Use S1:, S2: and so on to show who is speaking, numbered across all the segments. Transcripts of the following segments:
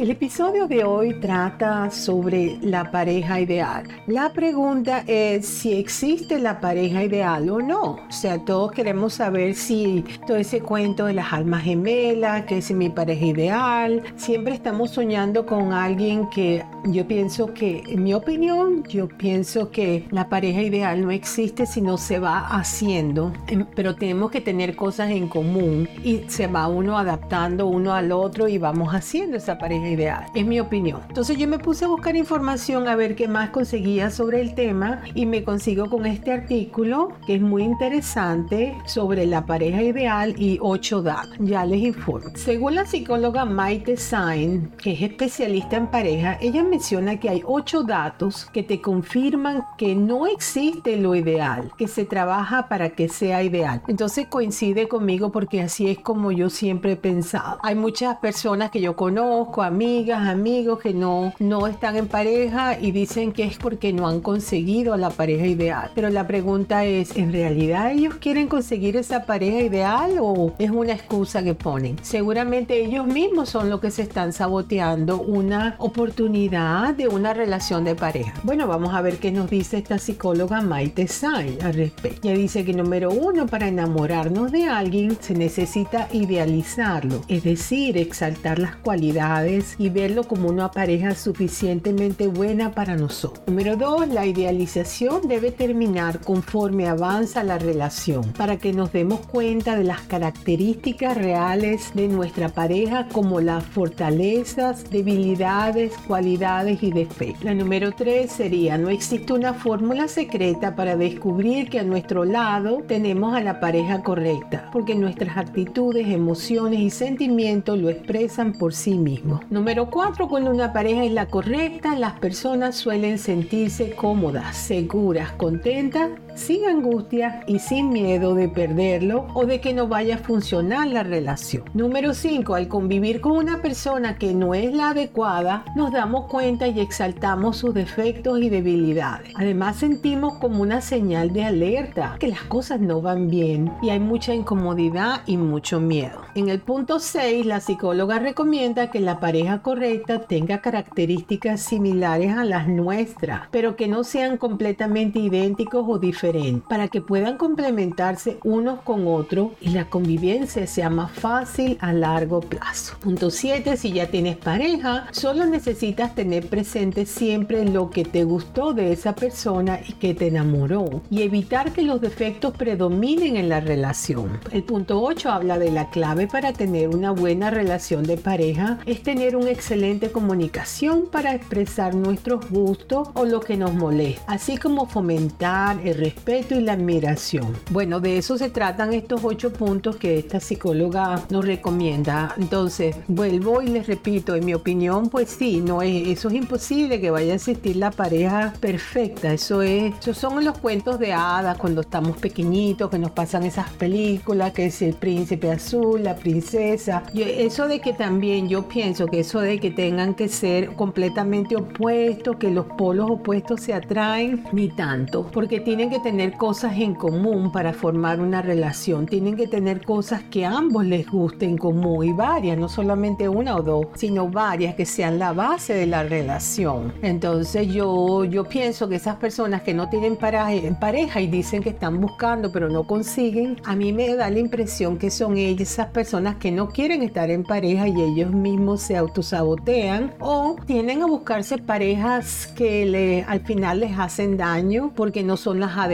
S1: El episodio de hoy trata sobre la pareja ideal. La pregunta es si existe la pareja ideal o no. O sea, todos queremos saber si todo ese cuento de las almas gemelas, que es mi pareja ideal, siempre estamos soñando con alguien que yo pienso que, en mi opinión, yo pienso que la pareja ideal no existe si no se va haciendo, em, pero tenemos que tener cosas en común y se va uno adaptando uno al otro y vamos haciendo esa pareja ideal, es mi opinión. Entonces yo me puse a buscar información a ver qué más conseguía sobre el tema y me consigo con este artículo que es muy interesante sobre la pareja ideal y ocho datos. Ya les informo. Según la psicóloga Maite Sain, que es especialista en pareja, ella menciona que hay ocho datos que te confirman que no existe lo ideal, que se trabaja para que sea ideal. Entonces coincide conmigo porque así es como yo siempre he pensado. Hay muchas personas que yo conozco, amigas, amigos que no, no están en pareja y dicen que es porque no han conseguido la pareja ideal. Pero la pregunta es, ¿en realidad ellos quieren conseguir esa pareja ideal o es una excusa que ponen? Seguramente ellos mismos son los que se están saboteando una oportunidad de una relación de pareja. Bueno, vamos a ver qué nos dice esta psicóloga Maite Sain al respecto. Ella dice que número uno, para enamorarnos de alguien se necesita idealizarlo, es decir, exaltar las cualidades y verlo como una pareja suficientemente buena para nosotros. Número dos, la idealización debe terminar conforme avanza la relación para que nos demos cuenta de las características reales de nuestra pareja como las fortalezas, debilidades, cualidades y defectos. La número tres sería, no existe una fórmula secreta para descubrir que a nuestro lado tenemos a la pareja correcta, porque nuestras actitudes, emociones y sentimientos lo expresan por sí mismos. Número cuatro, cuando una pareja es la correcta, las personas suelen sentirse cómodas, seguras, contentas sin angustia y sin miedo de perderlo o de que no vaya a funcionar la relación. Número 5. Al convivir con una persona que no es la adecuada, nos damos cuenta y exaltamos sus defectos y debilidades. Además sentimos como una señal de alerta que las cosas no van bien y hay mucha incomodidad y mucho miedo. En el punto 6, la psicóloga recomienda que la pareja correcta tenga características similares a las nuestras, pero que no sean completamente idénticos o diferentes para que puedan complementarse unos con otros y la convivencia sea más fácil a largo plazo. Punto 7. Si ya tienes pareja, solo necesitas tener presente siempre lo que te gustó de esa persona y que te enamoró y evitar que los defectos predominen en la relación. El punto 8 habla de la clave para tener una buena relación de pareja es tener una excelente comunicación para expresar nuestros gustos o lo que nos molesta, así como fomentar el respeto y la admiración. Bueno, de eso se tratan estos ocho puntos que esta psicóloga nos recomienda. Entonces, vuelvo y les repito, en mi opinión, pues sí, no es, eso es imposible que vaya a existir la pareja perfecta. Eso es, esos son los cuentos de hadas cuando estamos pequeñitos, que nos pasan esas películas, que es el príncipe azul, la princesa. eso de que también yo pienso que eso de que tengan que ser completamente opuestos, que los polos opuestos se atraen, ni tanto, porque tienen que tener cosas en común para formar una relación. Tienen que tener cosas que a ambos les gusten común y varias, no solamente una o dos, sino varias que sean la base de la relación. Entonces yo, yo pienso que esas personas que no tienen pareja y dicen que están buscando pero no consiguen, a mí me da la impresión que son ellas esas personas que no quieren estar en pareja y ellos mismos se autosabotean o tienen a buscarse parejas que le, al final les hacen daño porque no son las adecuadas,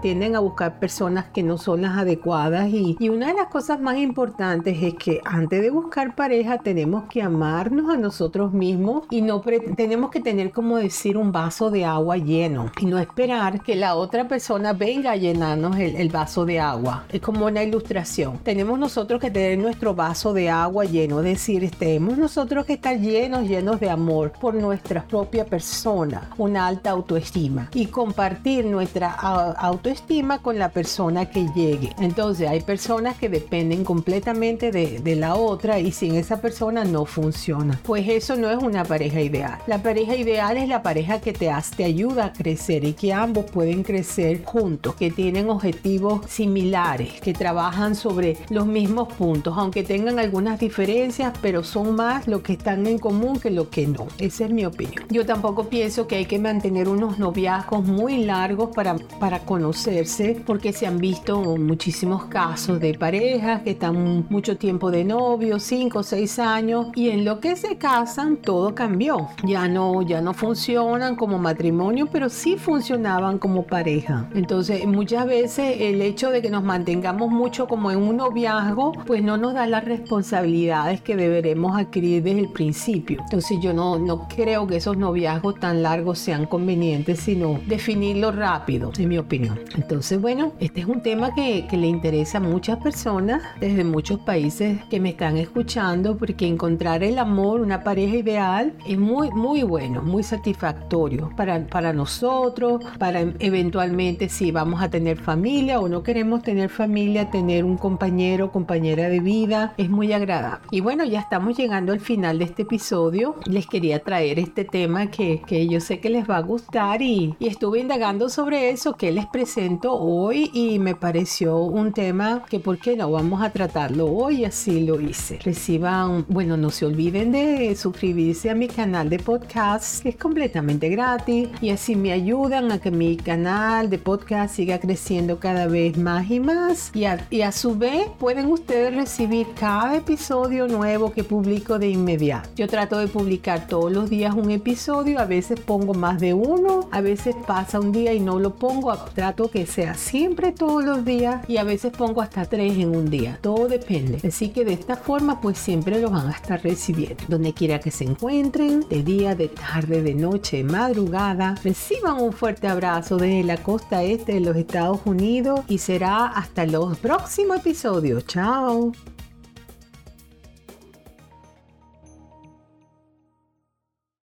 S1: tienden a buscar personas que no son las adecuadas y, y una de las cosas más importantes es que antes de buscar pareja tenemos que amarnos a nosotros mismos y no tenemos que tener como decir un vaso de agua lleno y no esperar que la otra persona venga a llenarnos el, el vaso de agua. Es como una ilustración. Tenemos nosotros que tener nuestro vaso de agua lleno, es decir, tenemos nosotros que estar llenos, llenos de amor por nuestra propia persona, una alta autoestima y compartir nuestra autoestima con la persona que llegue. Entonces hay personas que dependen completamente de, de la otra y sin esa persona no funciona. Pues eso no es una pareja ideal. La pareja ideal es la pareja que te, hace, te ayuda a crecer y que ambos pueden crecer juntos, que tienen objetivos similares, que trabajan sobre los mismos puntos, aunque tengan algunas diferencias, pero son más lo que están en común que lo que no. Esa es mi opinión. Yo tampoco pienso que hay que mantener unos noviazgos muy largos para, para conocerse, porque se han visto muchísimos casos de parejas que están mucho tiempo de novios, 5 o 6 años, y en lo que se casan todo cambió. Ya no, ya no funcionan como matrimonio, pero sí funcionaban como pareja. Entonces, muchas veces el hecho de que nos mantengamos mucho como en un noviazgo, pues no nos da las responsabilidades que deberemos adquirir desde el principio. Entonces, yo no, no creo que esos noviazgos tan largos sean convenientes, sino definirlo rápido, mi opinión. Entonces, bueno, este es un tema que, que le interesa a muchas personas desde muchos países que me están escuchando, porque encontrar el amor, una pareja ideal, es muy, muy bueno, muy satisfactorio para, para nosotros, para eventualmente si vamos a tener familia o no queremos tener familia, tener un compañero, compañera de vida, es muy agradable. Y bueno, ya estamos llegando al final de este episodio. Les quería traer este tema que, que yo sé que les va a gustar y, y estuve indagando sobre eso que les presento hoy y me pareció un tema que, ¿por qué no? Vamos a tratarlo hoy, así lo hice. Reciban, bueno, no se olviden de suscribirse a mi canal de podcast, que es completamente gratis y así me ayudan a que mi canal de podcast siga creciendo cada vez más y más y a, y a su vez pueden ustedes recibir cada episodio nuevo que publico de inmediato. Yo trato de publicar todos los días un episodio, a veces pongo más de uno, a veces pasa un día y no lo pongo, trato que sea siempre todos los días y a veces pongo hasta tres en un día, todo depende. Así que de esta forma pues siempre lo van a estar recibiendo, donde quiera que se encuentren, de día, de tarde, de noche, madrugada, reciban un fuerte abrazo desde la costa este de los Estados Unidos y será hasta los próximos episodios. Chao.